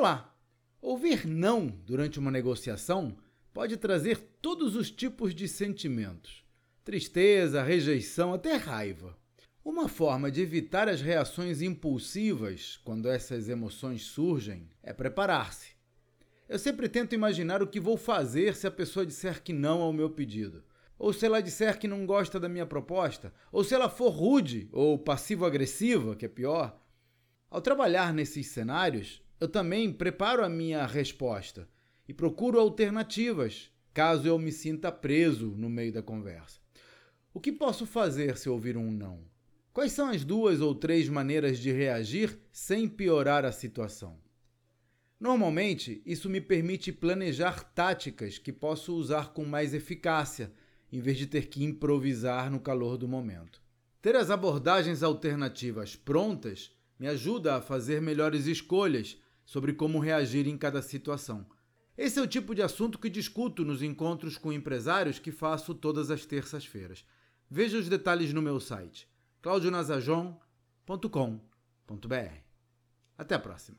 Olá! Ouvir não durante uma negociação pode trazer todos os tipos de sentimentos: tristeza, rejeição, até raiva. Uma forma de evitar as reações impulsivas quando essas emoções surgem é preparar-se. Eu sempre tento imaginar o que vou fazer se a pessoa disser que não ao meu pedido. Ou se ela disser que não gosta da minha proposta, ou se ela for rude ou passivo-agressiva, que é pior. Ao trabalhar nesses cenários, eu também preparo a minha resposta e procuro alternativas, caso eu me sinta preso no meio da conversa. O que posso fazer se ouvir um não? Quais são as duas ou três maneiras de reagir sem piorar a situação? Normalmente, isso me permite planejar táticas que posso usar com mais eficácia, em vez de ter que improvisar no calor do momento. Ter as abordagens alternativas prontas me ajuda a fazer melhores escolhas sobre como reagir em cada situação. Esse é o tipo de assunto que discuto nos encontros com empresários que faço todas as terças-feiras. Veja os detalhes no meu site claudionazajon.com.br. Até a próxima.